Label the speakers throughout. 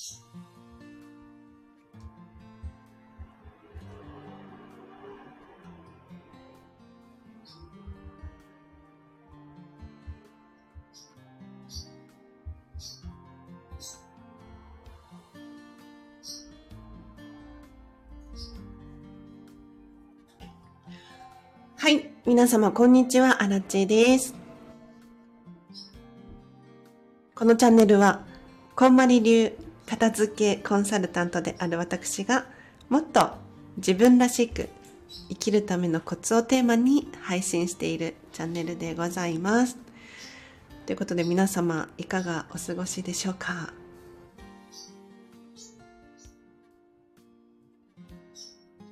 Speaker 1: はい。皆様、こんにちは。アラチェです。このチャンネルは、こんまり流片付けコンサルタントである私が、もっと自分らしく生きるためのコツをテーマに配信しているチャンネルでございます。ということで皆様、いかがお過ごしでしょうか？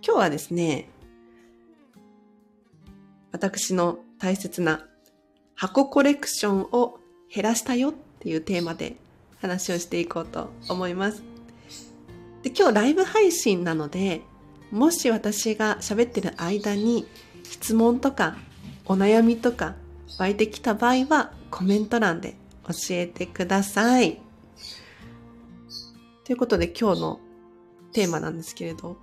Speaker 1: 今日はですね、私の大切な箱コレクションを減らしたよっていうテーマで話をしていこうと思います。で今日ライブ配信なので、もし私が喋ってる間に質問とかお悩みとか湧いてきた場合はコメント欄で教えてください。ということで今日のテーマなんですけれど、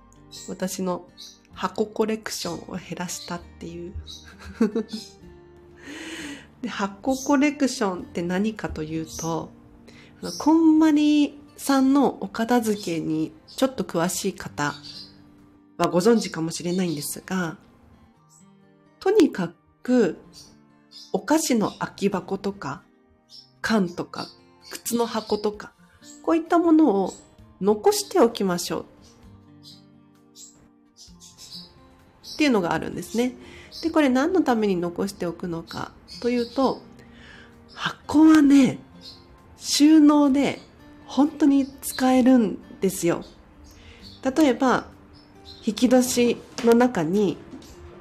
Speaker 1: 私の箱コレクションを減らしたっていう で箱コレクションって何かというとこんまりさんのお片付けにちょっと詳しい方はご存知かもしれないんですがとにかくお菓子の空き箱とか缶とか靴の箱とかこういったものを残しておきましょうっていうのがあるんですね。で、これ何のために残しておくのかというと、箱はね、収納で本当に使えるんですよ。例えば、引き出しの中に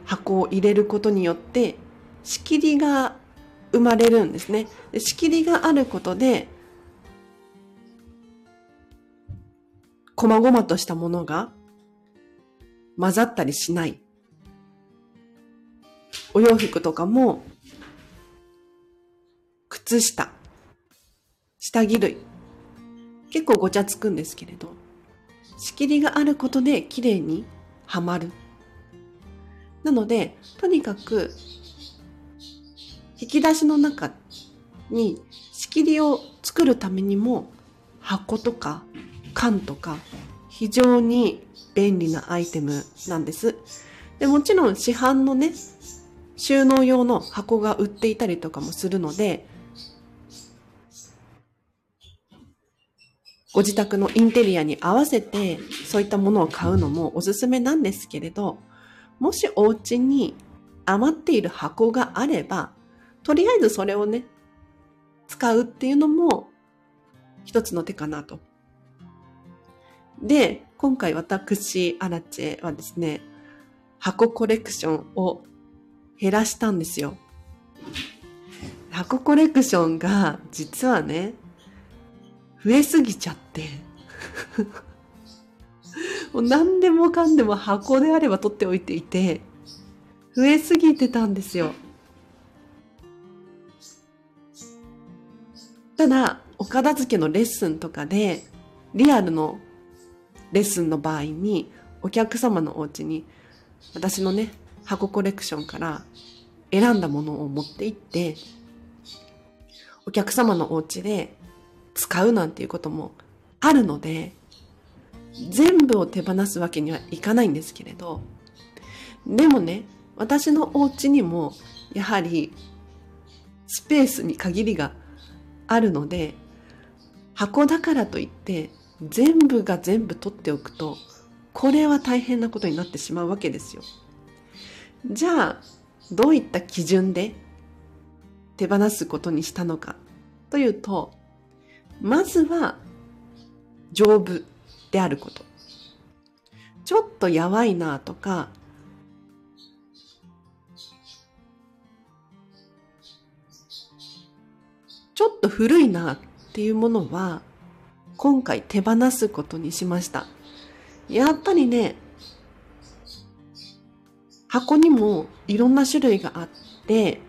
Speaker 1: 箱を入れることによって仕切りが生まれるんですね。仕切りがあることで、細々としたものが混ざったりしない。お洋服とかも、靴下、下着類、結構ごちゃつくんですけれど、仕切りがあることで綺麗にはまる。なので、とにかく、引き出しの中に仕切りを作るためにも、箱とか缶とか、非常に便利なアイテムなんです。でもちろん市販のね、収納用の箱が売っていたりとかもするので、ご自宅のインテリアに合わせてそういったものを買うのもおすすめなんですけれど、もしお家に余っている箱があれば、とりあえずそれをね、使うっていうのも一つの手かなと。で、今回私、アラチェはですね、箱コレクションを減らしたんですよ。箱コレクションが実はね、増えすぎちゃって。もう何でもかんでも箱であれば取っておいていて、増えすぎてたんですよ。ただ、お片付けのレッスンとかで、リアルのレッスンの場合に、お客様のお家に、私のね、箱コレクションから選んだものを持って行って、お客様のお家で使うなんていうこともあるので、全部を手放すわけにはいかないんですけれど、でもね、私のお家にもやはりスペースに限りがあるので、箱だからといって全部が全部取っておくと、これは大変なことになってしまうわけですよ。じゃあ、どういった基準で手放すことにしたのかというと、まずは丈夫であること。ちょっとやばいなとか、ちょっと古いなっていうものは、今回手放すことにしました。やっぱりね、箱にもいろんな種類があって、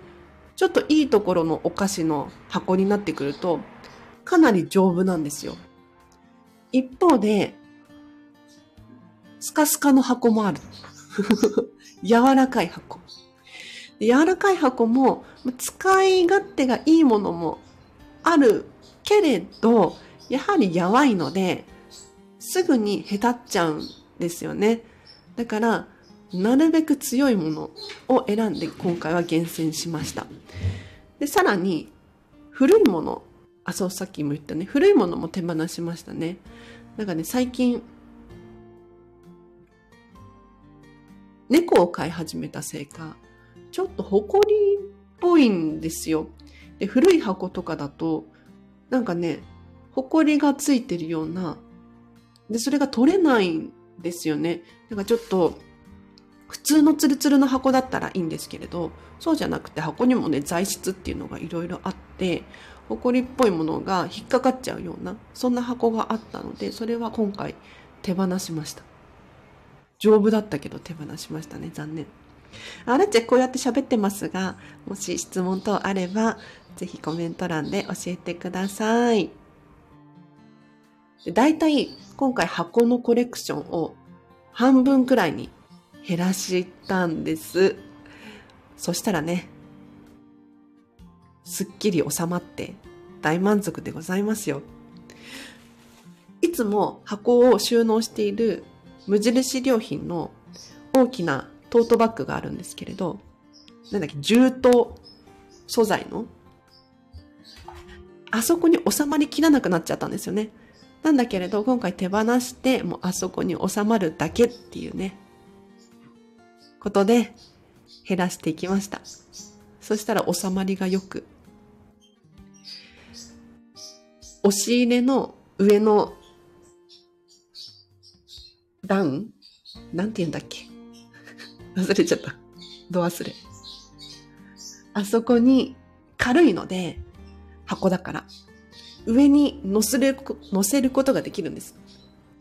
Speaker 1: ちょっといいところのお菓子の箱になってくると、かなり丈夫なんですよ。一方で、スカスカの箱もある。柔らかい箱。柔らかい箱も使い勝手がいいものもあるけれど、やはりやわいので、すぐにへたっちゃうんですよね。だから、なるべく強いものを選んで今回は厳選しました。で、さらに、古いもの。あ、そう、さっきも言ったね。古いものも手放しましたね。なんかね、最近、猫を飼い始めたせいか、ちょっと埃っぽいんですよ。で、古い箱とかだと、なんかね、埃がついてるような、で、それが取れないんですよね。なんかちょっと、普通のツルツルの箱だったらいいんですけれど、そうじゃなくて箱にもね、材質っていうのがいろいろあって、埃っぽいものが引っかかっちゃうような、そんな箱があったので、それは今回手放しました。丈夫だったけど手放しましたね。残念。あらちこうやって喋ってますが、もし質問等あれば、ぜひコメント欄で教えてください。だいたい今回箱のコレクションを半分くらいに減らしたんです。そしたらね、すっきり収まって大満足でございますよ。いつも箱を収納している無印良品の大きなトートバッグがあるんですけれど、なんだっけ、重刀素材のあそこに収まりきらなくなっちゃったんですよね。なんだけれど、今回手放して、もうあそこに収まるだけっていうね、ことで減らしていきました。そしたら収まりが良く、押し入れの上の段？なんて言うんだっけ？忘れちゃった。ど忘れ。あそこに軽いので、箱だから、上に乗せる、乗せることができるんです。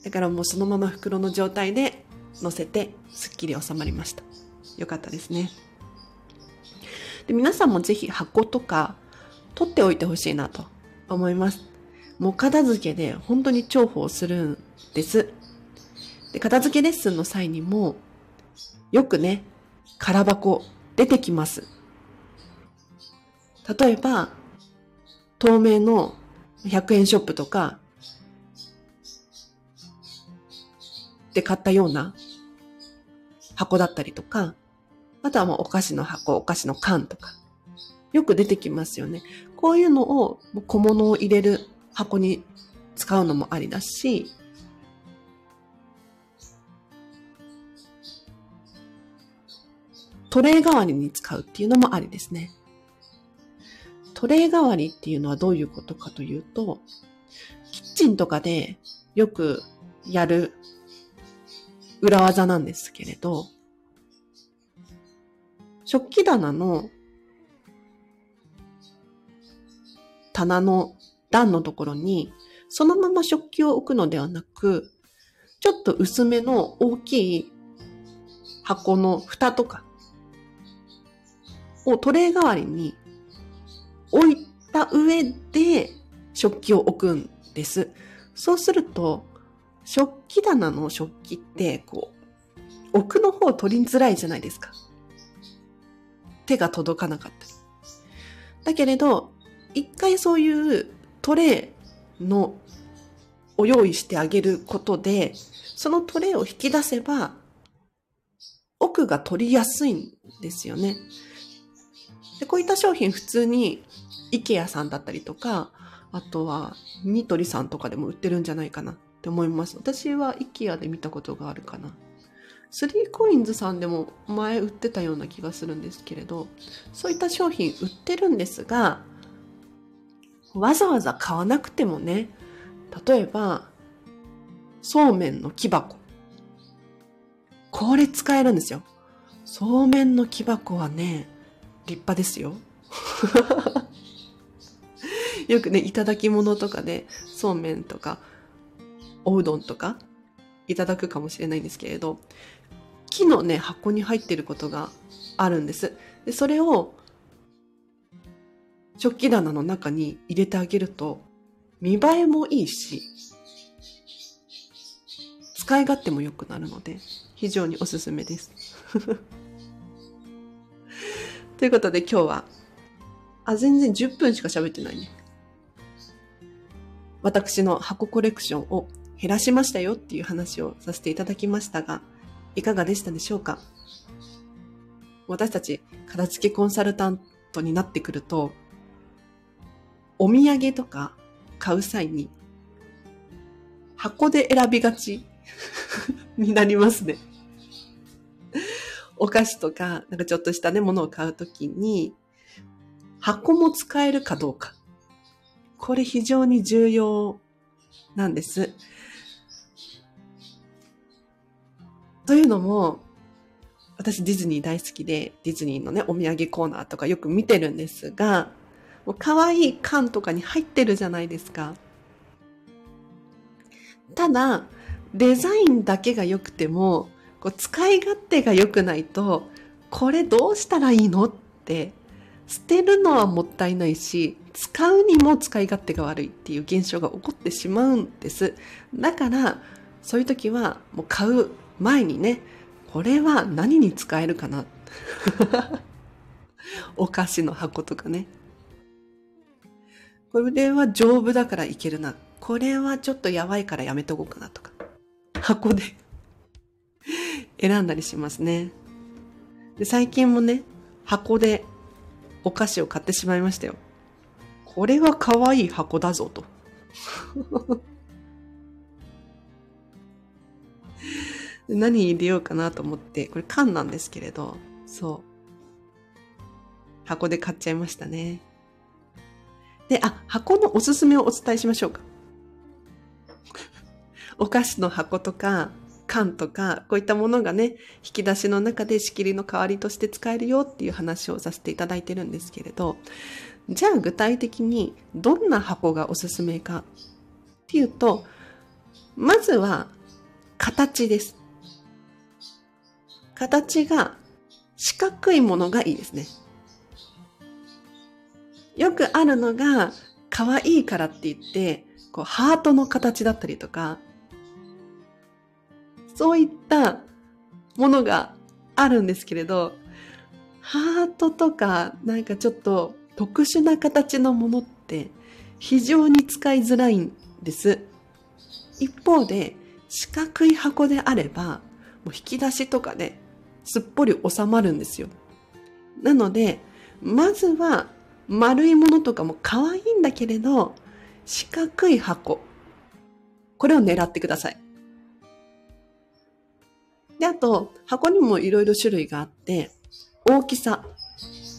Speaker 1: だからもうそのまま袋の状態で乗せて、すっきり収まりました。よかったですね。で皆さんもぜひ箱とか取っておいてほしいなと思います。もう片付けで本当に重宝するんです。で、片付けレッスンの際にも、よくね、空箱出てきます。例えば、透明の100円ショップとか、で買ったような箱だったりとか、あとはもうお菓子の箱、お菓子の缶とか、よく出てきますよね。こういうのを小物を入れる箱に使うのもありだし、トレイ代わりに使うっていうのもありですね。トレイ代わりっていうのはどういうことかというと、キッチンとかでよくやる裏技なんですけれど、食器棚の棚の段のところに、そのまま食器を置くのではなく、ちょっと薄めの大きい箱の蓋とかをトレイ代わりに置いた上で食器を置くんです。そうすると、食器棚の食器って、こう、奥の方取りづらいじゃないですか。手が届かなかったり。だけれど、一回そういうトレイのを用意してあげることで、そのトレイを引き出せば、奥が取りやすいんですよね。で、こういった商品普通に IKEA さんだったりとか、あとはニトリさんとかでも売ってるんじゃないかなって思います。私は IKEA で見たことがあるかな。スリーコインズさんでも前売ってたような気がするんですけれど、そういった商品売ってるんですが、わざわざ買わなくてもね、例えば、そうめんの木箱。これ使えるんですよ。そうめんの木箱はね、立派ですよ。よくね、いただき物とかで、そうめんとか、おうどんとか、いただくかもしれないんですけれど、木のね、箱に入ってることがあるんです。で、それを、食器棚の中に入れてあげると、見栄えもいいし、使い勝手も良くなるので、非常におすすめです。ということで今日は、あ、全然10分しか喋ってないね。私の箱コレクションを減らしましたよっていう話をさせていただきましたが、いかがでしたでしょうか？私たち片付けコンサルタントになってくると、お土産とか買う際に箱で選びがち になりますね。お菓子とか、なんかちょっとしたね、ものを買うときに、箱も使えるかどうか。これ非常に重要なんです。というのも、私ディズニー大好きで、ディズニーのね、お土産コーナーとかよく見てるんですが、もう可愛い缶とかに入ってるじゃないですか。ただ、デザインだけが良くても、こう使い勝手が良くないと、これどうしたらいいのって、捨てるのはもったいないし、使うにも使い勝手が悪いっていう現象が起こってしまうんです。だから、そういう時はもう買う前にね、これは何に使えるかな お菓子の箱とかね。これは丈夫だからいけるな。これはちょっとやばいからやめとこうかなとか。箱で選んだりしますね。で、最近もね、箱でお菓子を買ってしまいましたよ。これは可愛い箱だぞと。何入れようかなと思って、これ缶なんですけれど、そう。箱で買っちゃいましたね。で、あ、箱のおすすめをお伝えしましょうか。お菓子の箱とか、缶とか、こういったものがね、引き出しの中で仕切りの代わりとして使えるよっていう話をさせていただいてるんですけれど、じゃあ具体的にどんな箱がおすすめかっていうと、まずは形です。形が四角いものがいいですね。よくあるのが、可愛いからって言って、こう、ハートの形だったりとか、そういったものがあるんですけれど、ハートとか、なんかちょっと特殊な形のものって非常に使いづらいんです。一方で、四角い箱であれば、もう引き出しとかですっぽり収まるんですよ。なので、まずは丸いものとかも可愛いんだけれど、四角い箱。これを狙ってください。で、あと、箱にもいろいろ種類があって、大きさ、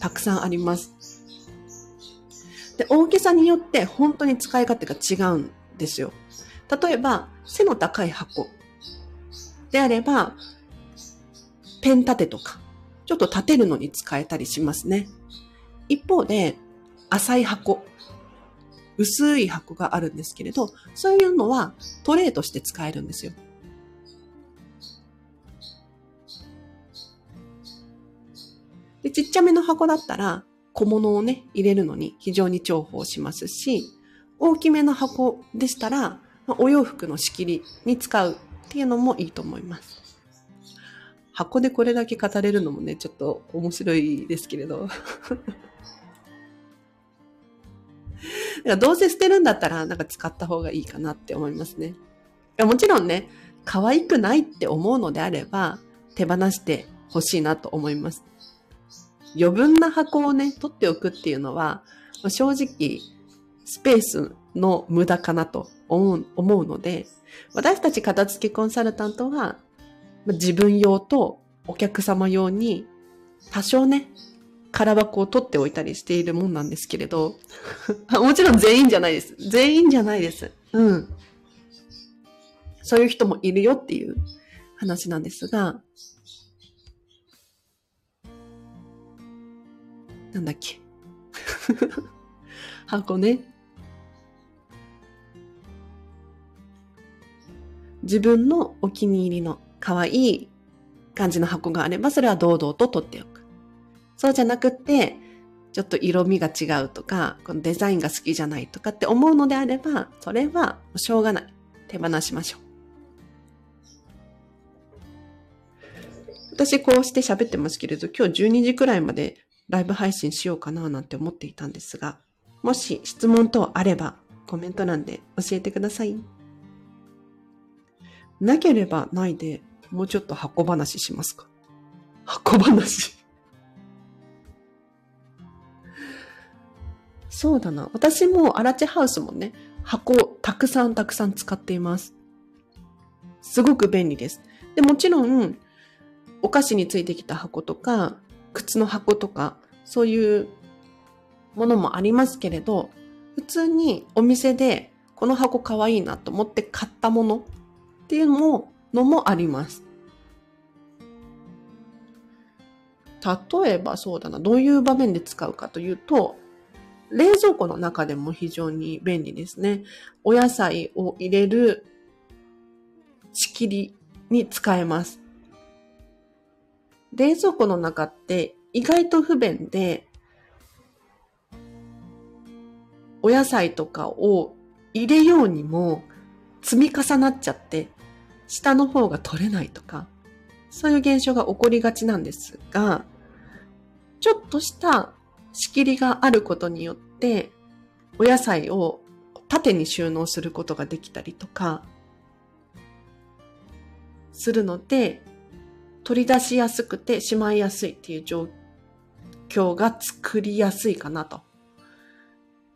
Speaker 1: たくさんあります。で、大きさによって本当に使い勝手が違うんですよ。例えば、背の高い箱であれば、ペン立てとか、ちょっと立てるのに使えたりしますね。一方で、浅い箱、薄い箱があるんですけれど、そういうのはトレーとして使えるんですよ。で、ちっちゃめの箱だったら小物をね、入れるのに非常に重宝しますし、大きめの箱でしたら、お洋服の仕切りに使うっていうのもいいと思います。箱でこれだけ語れるのもね、ちょっと面白いですけれど。どうせ捨てるんだったら、なんか使った方がいいかなって思いますね。もちろんね、可愛くないって思うのであれば、手放してほしいなと思います。余分な箱をね、取っておくっていうのは、正直、スペースの無駄かなと思う思うので、私たち片付けコンサルタントは、自分用とお客様用に多少ね、空箱を取っておいたりしているもんなんですけれど、もちろん全員じゃないです。全員じゃないです。うん。そういう人もいるよっていう話なんですが、なんだっけ。箱ね。自分のお気に入りの可愛い感じの箱があれば、それは堂々と取っておく。そうじゃなくって、ちょっと色味が違うとか、このデザインが好きじゃないとかって思うのであれば、それはしょうがない。手放しましょう。私こうして喋ってますけれど、今日12時くらいまでライブ配信しようかななんて思っていたんですが、もし質問等あればコメント欄で教えてください。なければないで、もうちょっと箱話しますか？箱話？そうだな。私もアラチハウスもね、箱たくさんたくさん使っています。すごく便利です。で、もちろん、お菓子についてきた箱とか、靴の箱とか、そういうものもありますけれど、普通にお店でこの箱かわいいなと思って買ったものっていうのものもあります。例えばそうだな、どういう場面で使うかというと、冷蔵庫の中でも非常に便利ですね。お野菜を入れる仕切りに使えます。冷蔵庫の中って意外と不便で、お野菜とかを入れようにも積み重なっちゃって、下の方が取れないとか、そういう現象が起こりがちなんですが、ちょっとした仕切りがあることによって、お野菜を縦に収納することができたりとか、するので、取り出しやすくてしまいやすいっていう状況が作りやすいかなと。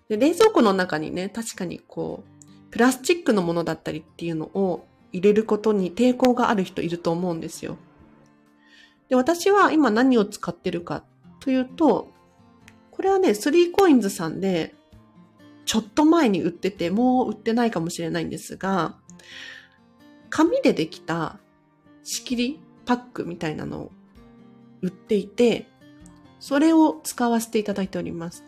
Speaker 1: で冷蔵庫の中にね、確かにこう、プラスチックのものだったりっていうのを入れることに抵抗がある人いると思うんですよ。で、私は今何を使ってるかというと、これはね、3コインズさんで、ちょっと前に売ってて、もう売ってないかもしれないんですが、紙でできた仕切りパックみたいなのを売っていて、それを使わせていただいております。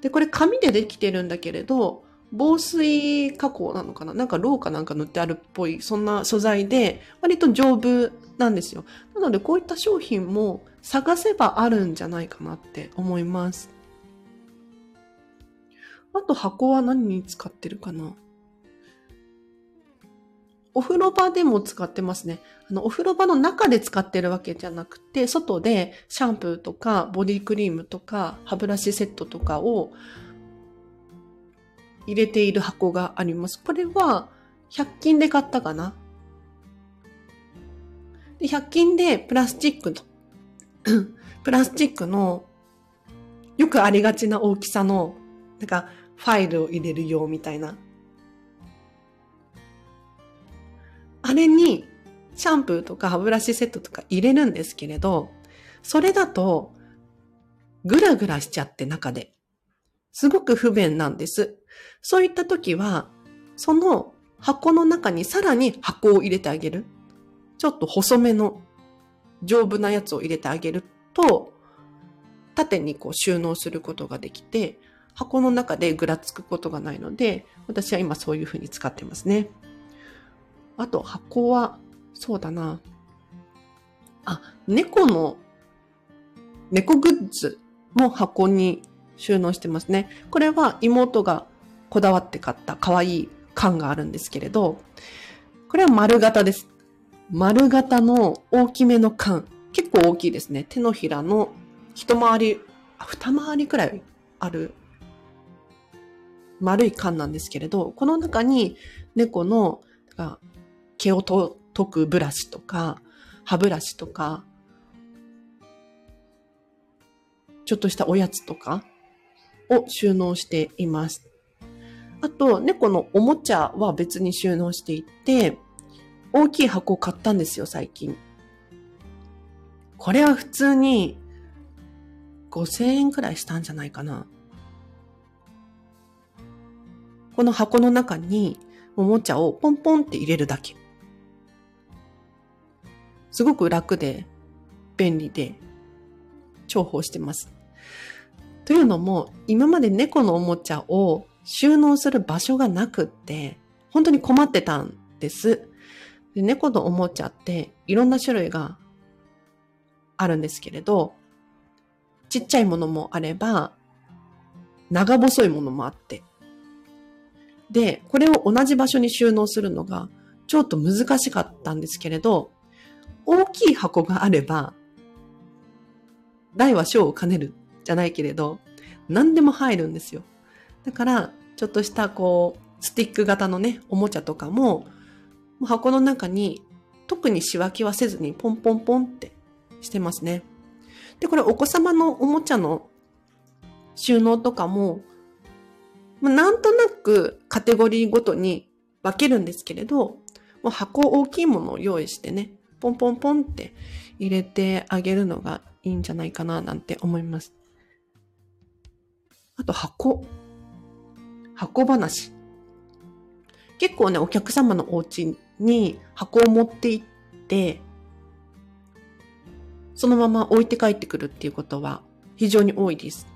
Speaker 1: で、これ紙でできてるんだけれど、防水加工なのかな？なんかローかなんか塗ってあるっぽい、そんな素材で、割と丈夫なんですよ。なので、こういった商品も探せばあるんじゃないかなって思います。あと箱は何に使ってるかな？お風呂場でも使ってますね。あの、お風呂場の中で使ってるわけじゃなくて、外でシャンプーとかボディクリームとか歯ブラシセットとかを入れている箱があります。これは100均で買ったかな？で100均でプラスチックの プラスチックのよくありがちな大きさの、なんかファイルを入れるよみたいなあれにシャンプーとか歯ブラシセットとか入れるんですけれど、それだとグラグラしちゃって中で。すごく不便なんです。そういった時は、その箱の中にさらに箱を入れてあげる。ちょっと細めの丈夫なやつを入れてあげると、縦にこう収納することができて、箱の中でぐらつくことがないので、私は今そういうふうに使ってますね。あと箱は、そうだな。あ、猫の、猫グッズも箱に収納してますね。これは妹がこだわって買った可愛い缶があるんですけれど、これは丸型です。丸型の大きめの缶。結構大きいですね。手のひらの一回り、二回りくらいある丸い缶なんですけれど、この中に猫の毛をと解くブラシとか、歯ブラシとか、ちょっとしたおやつとかを収納しています。あと、猫のおもちゃは別に収納していて、大きい箱を買ったんですよ、最近。これは普通に5000円くらいしたんじゃないかな。この箱の中におもちゃをポンポンって入れるだけ。すごく楽で便利で重宝してます。というのも、今まで猫のおもちゃを収納する場所がなくって、本当に困ってたんです。で猫のおもちゃっていろんな種類があるんですけれど、ちっちゃいものもあれば、長細いものもあって。で、これを同じ場所に収納するのがちょっと難しかったんですけれど、大きい箱があれば、大は小を兼ねるじゃないけれど、何でも入るんですよ。だから、ちょっとしたこう、スティック型のね、おもちゃとかも、箱の中に特に仕分けはせずにポンポンポンってしてますね。で、これお子様のおもちゃの収納とかも、ま、なんとなくカテゴリーごとに分けるんですけれど、もう箱大きいものを用意してね、ポンポンポンって入れてあげるのがいいんじゃないかななんて思います。あと箱。箱話。結構ね、お客様のお家に箱を持って行って、そのまま置いて帰ってくるっていうことは非常に多いです。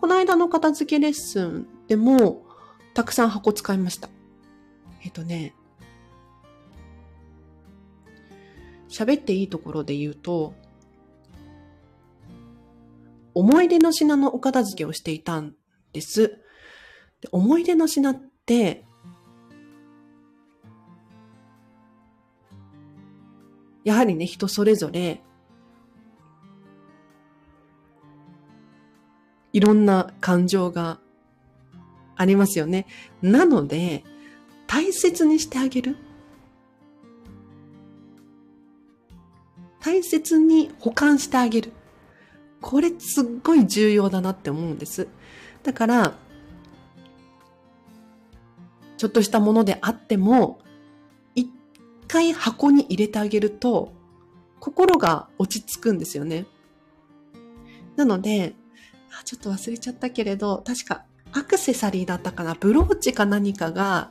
Speaker 1: この間の片付けレッスンでもたくさん箱使いました。えっとね、喋っていいところで言うと、思い出の品のお片付けをしていたんです。で思い出の品って、やはりね、人それぞれ、いろんな感情がありますよね。なので、大切にしてあげる。大切に保管してあげる。これすっごい重要だなって思うんです。だから、ちょっとしたものであっても、一回箱に入れてあげると、心が落ち着くんですよね。なので、あちょっと忘れちゃったけれど、確かアクセサリーだったかな、ブローチか何かが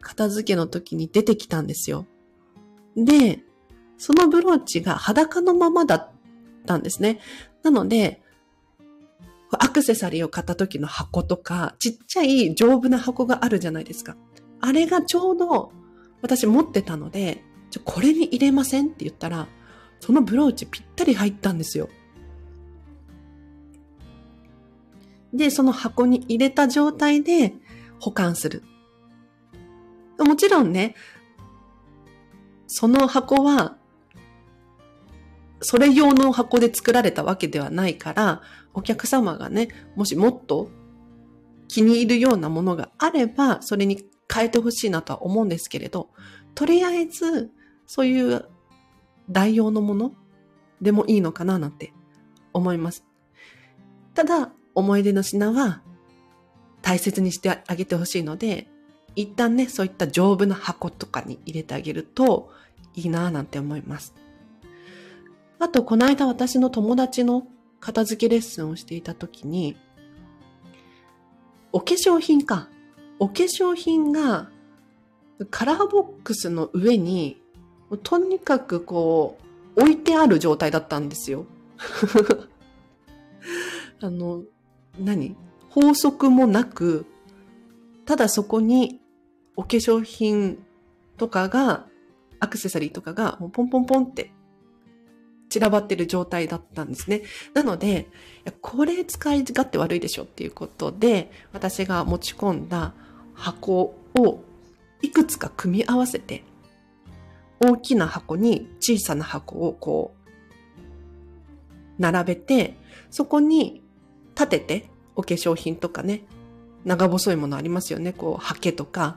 Speaker 1: 片付けの時に出てきたんですよ。で、そのブローチが裸のままだったんですね。なので、アクセサリーを買った時の箱とか、ちっちゃい丈夫な箱があるじゃないですか。あれがちょうど私持ってたので、ちょこれに入れません？って言ったら、そのブローチぴったり入ったんですよ。で、その箱に入れた状態で保管する。もちろんね、その箱はそれ用の箱で作られたわけではないから、お客様がね、もしもっと気に入るようなものがあれば、それに変えてほしいなとは思うんですけれど、とりあえず、そういう代用のものでもいいのかななんて思います。ただ、思い出の品は大切にしてあげてほしいので、一旦ね、そういった丈夫な箱とかに入れてあげるといいなぁなんて思います。あと、この間私の友達の片付けレッスンをしていた時に、お化粧品か。お化粧品がカラーボックスの上に、とにかくこう、置いてある状態だったんですよ。あの、何？法則もなく、ただそこにお化粧品とかが、アクセサリーとかがポンポンポンって散らばってる状態だったんですね。なので、これ使い勝手悪いでしょっていうことで、私が持ち込んだ箱をいくつか組み合わせて、大きな箱に小さな箱をこう、並べて、そこに立てて、お化粧品とかね、長細いものありますよね。こう、ハケとか、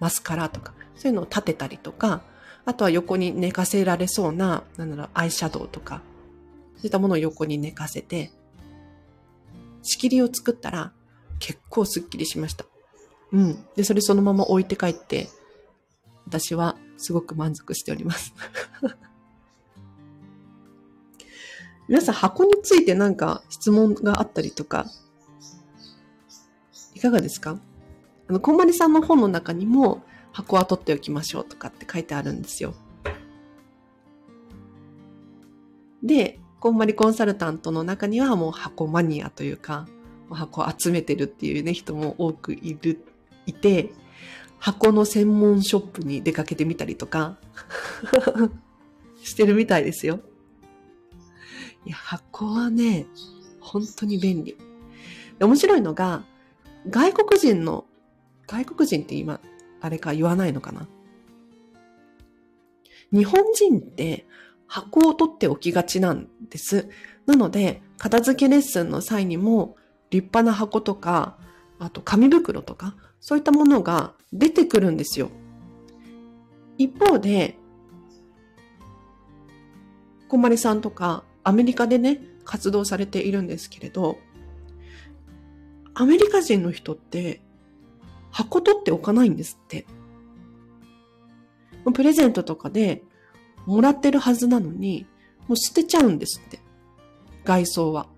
Speaker 1: マスカラとか、そういうのを立てたりとか、あとは横に寝かせられそうな、なんだろう、アイシャドウとか、そういったものを横に寝かせて、仕切りを作ったら結構スッキリしました。うん。で、それそのまま置いて帰って、私はすごく満足しております。皆さん箱についてなんか質問があったりとか、いかがですか？あの、こんまりさんの本の中にも、箱は取っておきましょうとかって書いてあるんですよ。で、こんまりコンサルタントの中にはもう箱マニアというか、箱を集めてるっていうね、人も多くいる、いて、箱の専門ショップに出かけてみたりとか してるみたいですよ。いや、箱はね、本当に便利。面白いのが、外国人の、外国人って今、あれか言わないのかな？日本人って箱を取っておきがちなんです。なので、片付けレッスンの際にも立派な箱とか、あと紙袋とか、そういったものが出てくるんですよ。一方で、こまりさんとかアメリカでね、活動されているんですけれど、アメリカ人の人って箱取っておかないんですって。プレゼントとかでもらってるはずなのに、もう捨てちゃうんですって。外装は。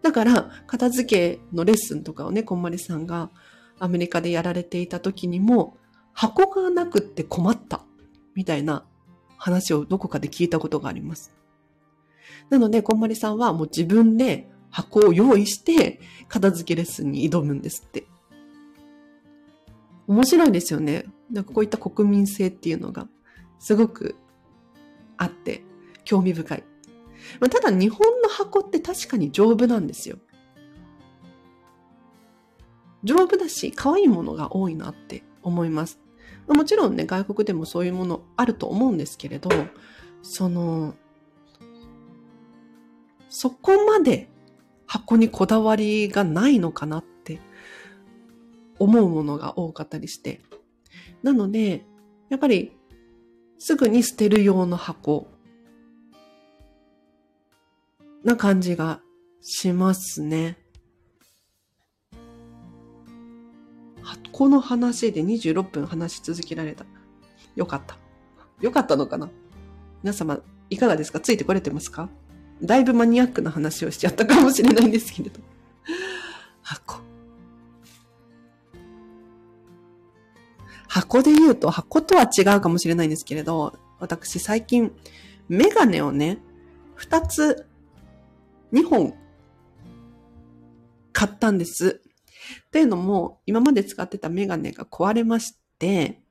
Speaker 1: だから、片付けのレッスンとかをね、こんまりさんがアメリカでやられていた時にも、箱がなくって困った、みたいな話をどこかで聞いたことがあります。なので、こんまりさんはもう自分で箱を用意して、片付けレッスンに挑むんですって。面白いですよね。なんかこういった国民性っていうのが、すごくあって、興味深い。まあ、ただ日本の箱って確かに丈夫なんですよ。丈夫だし、可愛いものが多いなって思います。もちろんね、外国でもそういうものあると思うんですけれど、その、そこまで箱にこだわりがないのかなって思うものが多かったりして。なので、やっぱりすぐに捨てる用の箱な感じがしますね。箱の話で26分話し続けられた。よかった。よかったのかな？皆様、いかがですか？ついてこれてますか？だいぶマニアックな話をしちゃったかもしれないんですけれど。箱。箱で言うと、箱とは違うかもしれないんですけれど、私最近、メガネをね、二つ2本買ったんです。というのも、今まで使ってたメガネが壊れまして、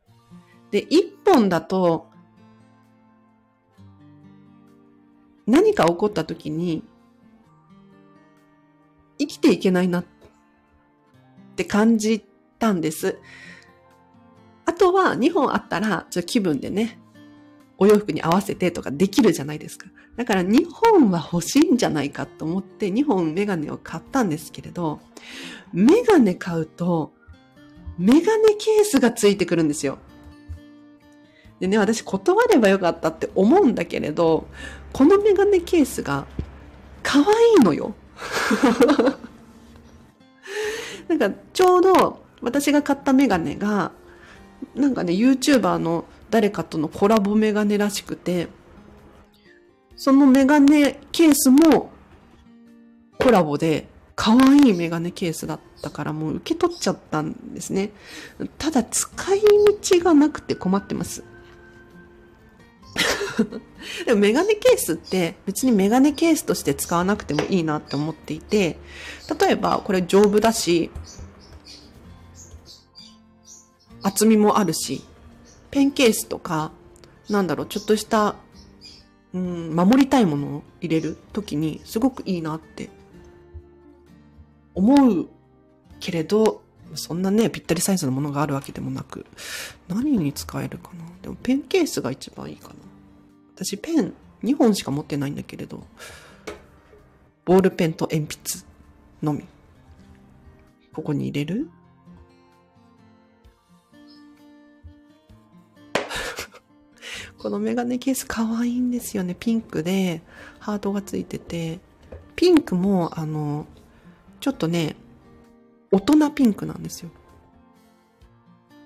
Speaker 1: で、1本だと、何か起こった時に、生きていけないなって感じたんです。あとは2本あったら、ちょっと気分でね、お洋服に合わせてとかできるじゃないですか。だから2本は欲しいんじゃないかと思って2本メガネを買ったんですけれど、メガネ買うと、メガネケースがついてくるんですよ。でね、私断ればよかったって思うんだけれど、このメガネケースが可愛いのよ。なんかちょうど私が買ったメガネが、なんかね、YouTuber の誰かとのコラボメガネらしくて、そのメガネケースもコラボで可愛いメガネケースだったからもう受け取っちゃったんですね。ただ使い道がなくて困ってます。でもメガネケースって別にメガネケースとして使わなくてもいいなって思っていて、例えばこれ丈夫だし、厚みもあるし、ペンケースとか、なんだろう、ちょっとしたうん、守りたいものを入れるときにすごくいいなって思うけれど、そんなね、ぴったりサイズのものがあるわけでもなく、何に使えるかなでもペンケースが一番いいかな。私ペン2本しか持ってないんだけれど、ボールペンと鉛筆のみ。ここに入れるこのメガネケース可愛いんですよね。ピンクでハートがついてて。ピンクも、あの、ちょっとね、大人ピンクなんですよ。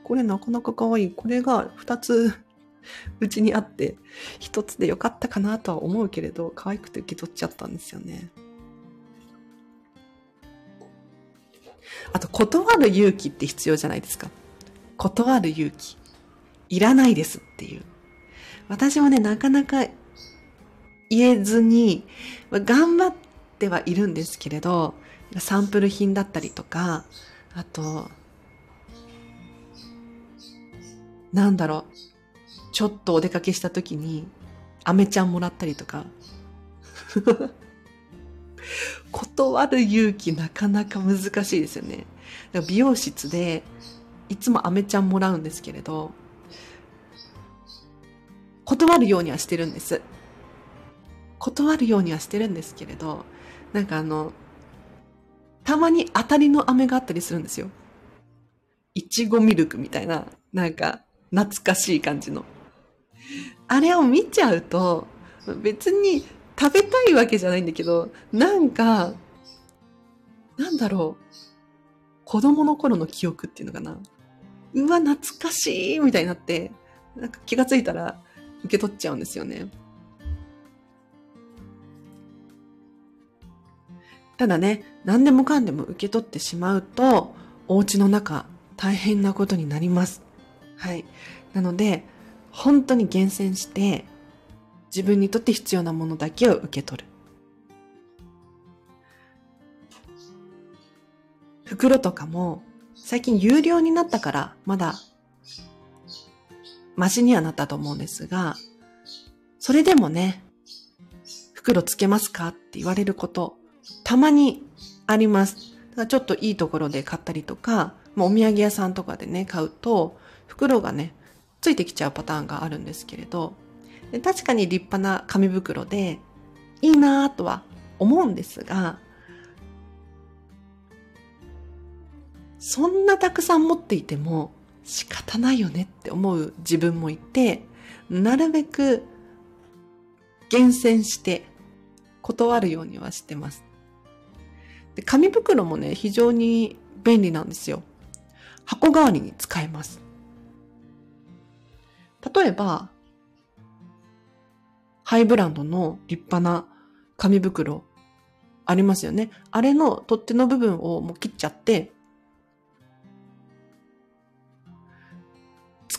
Speaker 1: これなかなか可愛い。これが2つうちにあって、1つでよかったかなとは思うけれど、可愛くて受け取っちゃったんですよね。あと、断る勇気って必要じゃないですか。断る勇気。いらないですっていう。私もね、なかなか言えずに、頑張ってはいるんですけれど、サンプル品だったりとか、あと、なんだろう、ちょっとお出かけした時に、アメちゃんもらったりとか。断る勇気なかなか難しいですよね。美容室でいつもアメちゃんもらうんですけれど、断るようにはしてるんです。断るようにはしてるんですけれど、なんかあの、たまに当たりの飴があったりするんですよ。いちごミルクみたいな、なんか懐かしい感じの。あれを見ちゃうと、別に食べたいわけじゃないんだけど、なんか、なんだろう。子供の頃の記憶っていうのかな。うわ、懐かしいみたいになって、なんか気がついたら受け取っちゃうんですよね。ただね、何でもかんでも受け取ってしまうと、お家の中大変なことになります。はい。なので、本当に厳選して、自分にとって必要なものだけを受け取る。袋とかも、最近有料になったから、まだ、マシにはなったと思うんですが、それでもね、袋つけますかって言われること、たまにあります。だからちょっといいところで買ったりとか、まあ、お土産屋さんとかでね、買うと、袋がね、ついてきちゃうパターンがあるんですけれど、で確かに立派な紙袋で、いいなぁとは思うんですが、そんなたくさん持っていても仕方ないよねって思う自分もいて、なるべく厳選して断るようにはしてます。で紙袋もね、非常に便利なんですよ。箱代わりに使えます。例えば、ハイブランドの立派な紙袋ありますよね。あれの取っ手の部分をもう切っちゃって、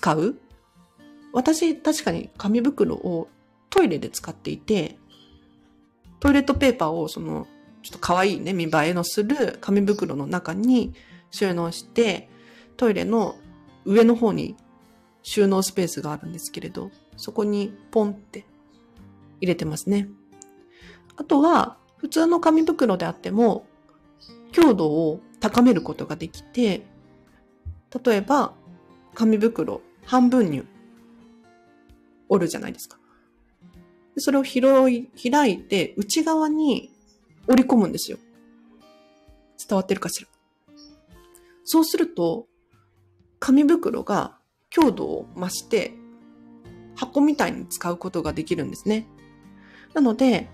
Speaker 1: 使う？私、確かに紙袋をトイレで使っていて、トイレットペーパーをその、ちょっと可愛いね、見栄えのする紙袋の中に収納して、トイレの上の方に収納スペースがあるんですけれど、そこにポンって入れてますね。あとは、普通の紙袋であっても、強度を高めることができて、例えば、紙袋半分に折るじゃないですか。でそれを広い、開いて内側に折り込むんですよ。伝わってるかしら。そうすると、紙袋が強度を増して、箱みたいに使うことができるんですね。なので、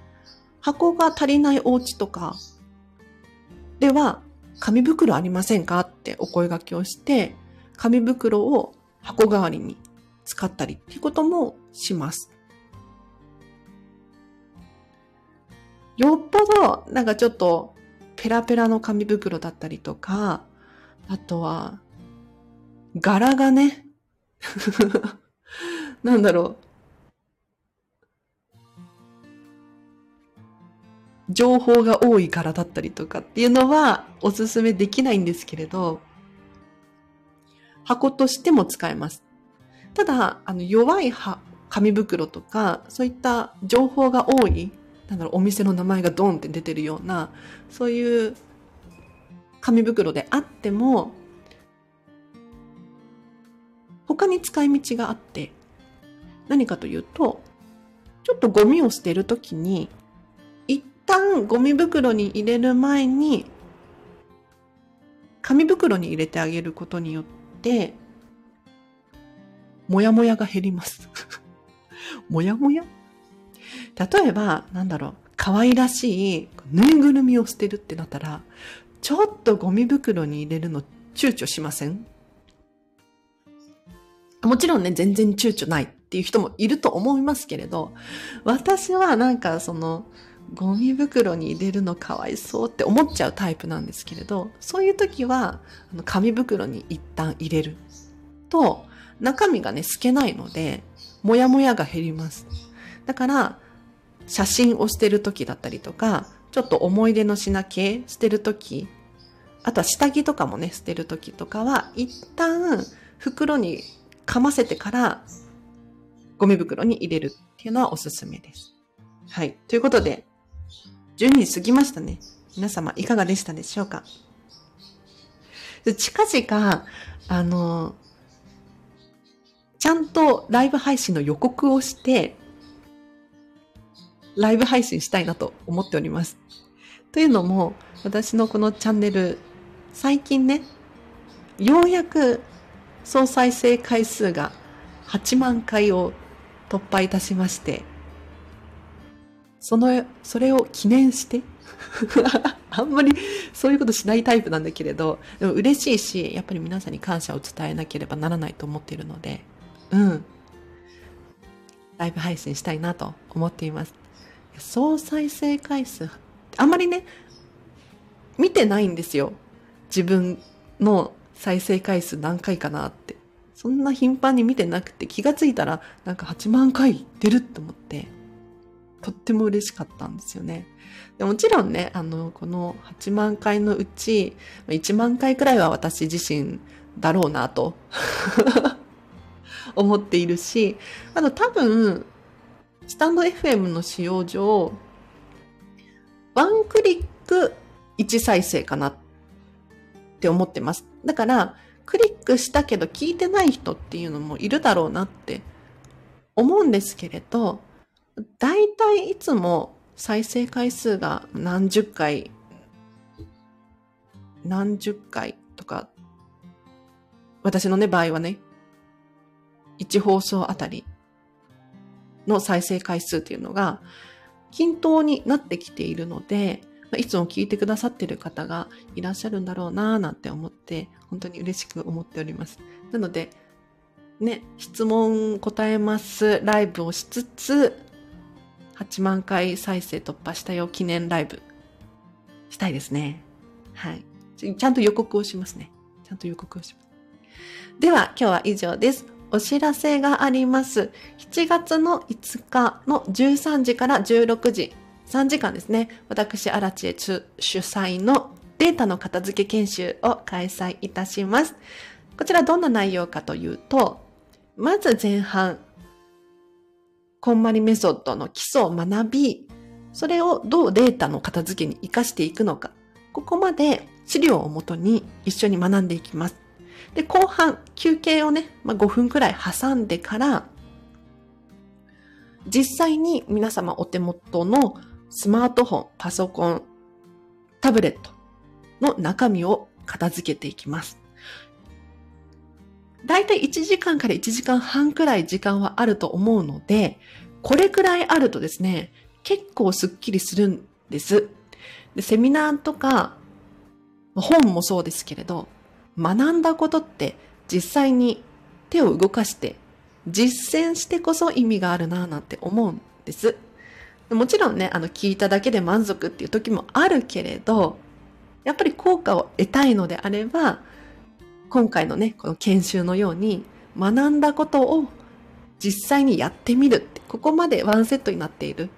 Speaker 1: 箱が足りないお家とかでは、紙袋ありませんかってお声掛けをして、紙袋を箱代わりに使ったりっていうこともします。よっぽど、なんかちょっと、ペラペラの紙袋だったりとか、あとは、柄がね、なんだろう。情報が多い柄だったりとかっていうのはおすすめできないんですけれど、箱としても使えます。ただ、あの、弱い紙袋とか、そういった情報が多い、なんだろう、お店の名前がドンって出てるような、そういう紙袋であっても、他に使い道があって、何かというと、ちょっとゴミを捨てるときに、一旦ゴミ袋に入れる前に、紙袋に入れてあげることによって、もやもやが減ります。もやもや？例えば、なんだろう、可愛らしいぬいぐるみを捨てるってなったら、ちょっとゴミ袋に入れるの躊躇しません？もちろんね、全然躊躇ないっていう人もいると思いますけれど、私はなんかその、ゴミ袋に入れるのかわいそうって思っちゃうタイプなんですけれど、そういう時は、あの紙袋に一旦入れると、中身がね、透けないので、もやもやが減ります。だから、写真を捨てる時だったりとか、ちょっと思い出の品系捨てる時、あとは下着とかもね、捨てる時とかは、一旦袋にかませてから、ゴミ袋に入れるっていうのはおすすめです。はい。ということで、12時過ぎましたね。皆様いかがでしたでしょうか？近々、あの、ちゃんとライブ配信の予告をして、ライブ配信したいなと思っております。というのも、私のこのチャンネル、最近ね、ようやく総再生回数が8万回を突破いたしまして、その、それを記念して？あんまりそういうことしないタイプなんだけれど、でも嬉しいし、やっぱり皆さんに感謝を伝えなければならないと思っているので、うん。ライブ配信したいなと思っています。総再生回数、あんまりね、見てないんですよ。自分の再生回数何回かなって。そんな頻繁に見てなくて気がついたらなんか8万回いってると思って、とっても嬉しかったんですよね。でもちろんね、あの、この8万回のうち、1万回くらいは私自身だろうなと 思っているし、あと多分、スタンド FM の使用上、ワンクリック1再生かなって思ってます。だから、クリックしたけど聞いてない人っていうのもいるだろうなって思うんですけれど、大体いつも再生回数が何十回、何十回とか、私のね、場合はね、1放送あたりの再生回数っていうのが均等になってきているので、いつも聞いてくださってる方がいらっしゃるんだろうなぁなんて思って、本当に嬉しく思っております。なので、ね、質問答えますライブをしつつ、8万回再生突破したよ記念ライブしたいですね。はい。ちゃんと予告をしますね。ちゃんと予告をします。では、今日は以上です。お知らせがあります。7月の5日の13時から16時、3時間ですね。私、アラチエ主催のデータの片付け研修を開催いたします。こちらどんな内容かというと、まず前半、こんまりメソッドの基礎を学び、それをどうデータの片付けに活かしていくのか、ここまで資料をもとに一緒に学んでいきます。で、後半、休憩をね、まあ、5分くらい挟んでから、実際に皆様お手元のスマートフォン、パソコン、タブレットの中身を片付けていきます。だいたい1時間から1時間半くらい時間はあると思うので、これくらいあるとですね、結構スッキリするんです。でセミナーとか、本もそうですけれど、学んだことって実際に手を動かして実践してこそ意味があるなぁなんて思うんです。もちろんね、あの聞いただけで満足っていう時もあるけれど、やっぱり効果を得たいのであれば、今回のね、この研修のように学んだことを実際にやってみるって、ここまでワンセットになっている。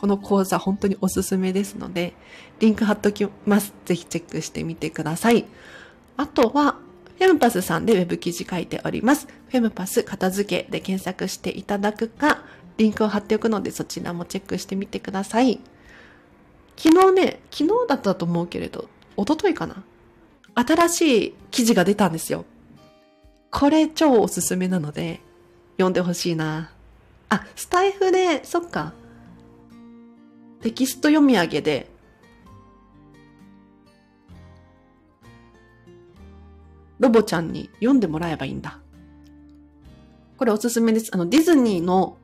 Speaker 1: この講座本当におすすめですので、リンク貼っときます。ぜひチェックしてみてください。あとは、フェムパスさんでウェブ記事書いております。フェムパス片付けで検索していただくか、リンクを貼っておくのでそちらもチェックしてみてください。昨日ね、昨日だったと思うけれど、おとといかな新しい記事が出たんですよ。これ超おすすめなので、読んでほしいな。あ、スタイフで、そっか。テキスト読み上げでロボちゃんに読んでもらえばいいんだ。これおすすめです。あの、ディズニーの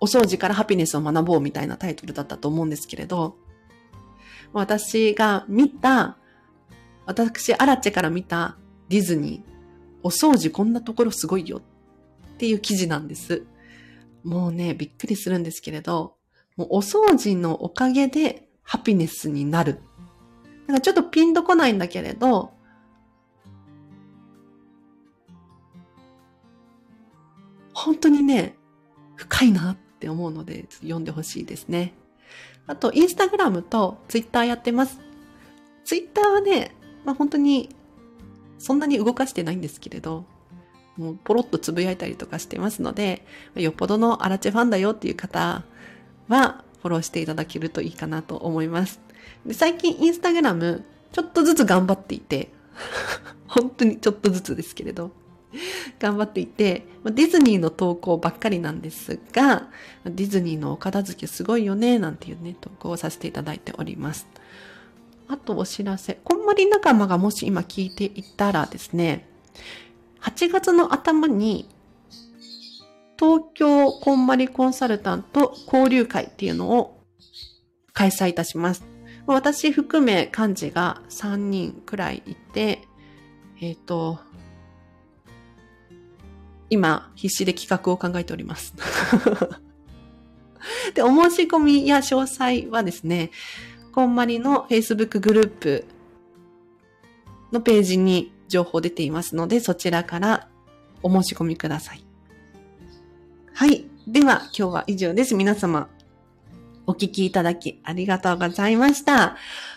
Speaker 1: お掃除からハピネスを学ぼうみたいなタイトルだったと思うんですけれど、私が見た、私、アラチェから見たディズニー、お掃除こんなところすごいよっていう記事なんです。もうね、びっくりするんですけれど、もうお掃除のおかげでハピネスになる。なんかちょっとピンとこないんだけれど、本当にね、深いなって思うので、読んでほしいですね。あと、インスタグラムとツイッターやってます。ツイッターはね、まあ本当に、そんなに動かしてないんですけれど、もうポロッとつぶやいたりとかしてますので、よっぽどのアラチェファンだよっていう方は、フォローしていただけるといいかなと思います。で最近インスタグラム、ちょっとずつ頑張っていて、本当にちょっとずつですけれど、頑張っていて、ディズニーの投稿ばっかりなんですが、ディズニーのお片付けすごいよね、なんていうね、投稿をさせていただいております。あとお知らせ。こんまり仲間がもし今聞いていたらですね、8月の頭に東京こんまりコンサルタント交流会っていうのを開催いたします。私含め幹事が3人くらいいて、えっ、ー、と、今必死で企画を考えております。で、お申し込みや詳細はですね、こんまりの Facebook グループのページに情報出ていますので、そちらからお申し込みください。はい。では、今日は以上です。皆様、お聞きいただきありがとうございました。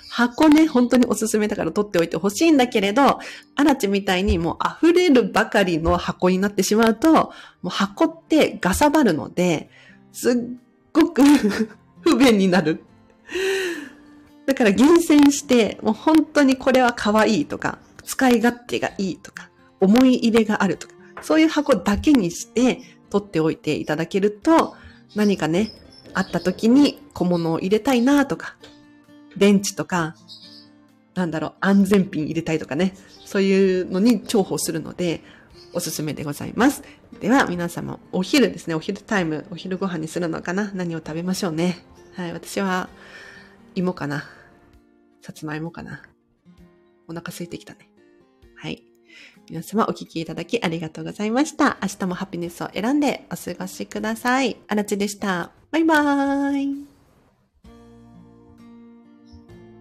Speaker 1: 箱ね、本当におすすめだから取っておいてほしいんだけれど、アラチみたいにもう溢れるばかりの箱になってしまうと、もう箱ってガサバるので、すっごく 不便になる。だから厳選して、もう本当にこれは可愛いとか、使い勝手がいいとか、思い入れがあるとか、そういう箱だけにして取っておいていただけると、何かね、あった時に小物を入れたいなとか、電池とか、なんだろう、安全ピン入れたいとかね、そういうのに重宝するので、おすすめでございます。では、皆様、お昼ですね、お昼タイム、お昼ご飯にするのかな？何を食べましょうね？はい、私は、芋かな。さつまいもかな。お腹空いてきたね。はい。皆様お聞きいただきありがとうございました。明日もハピネスを選んでお過ごしください。あらちでした。バイバーイ。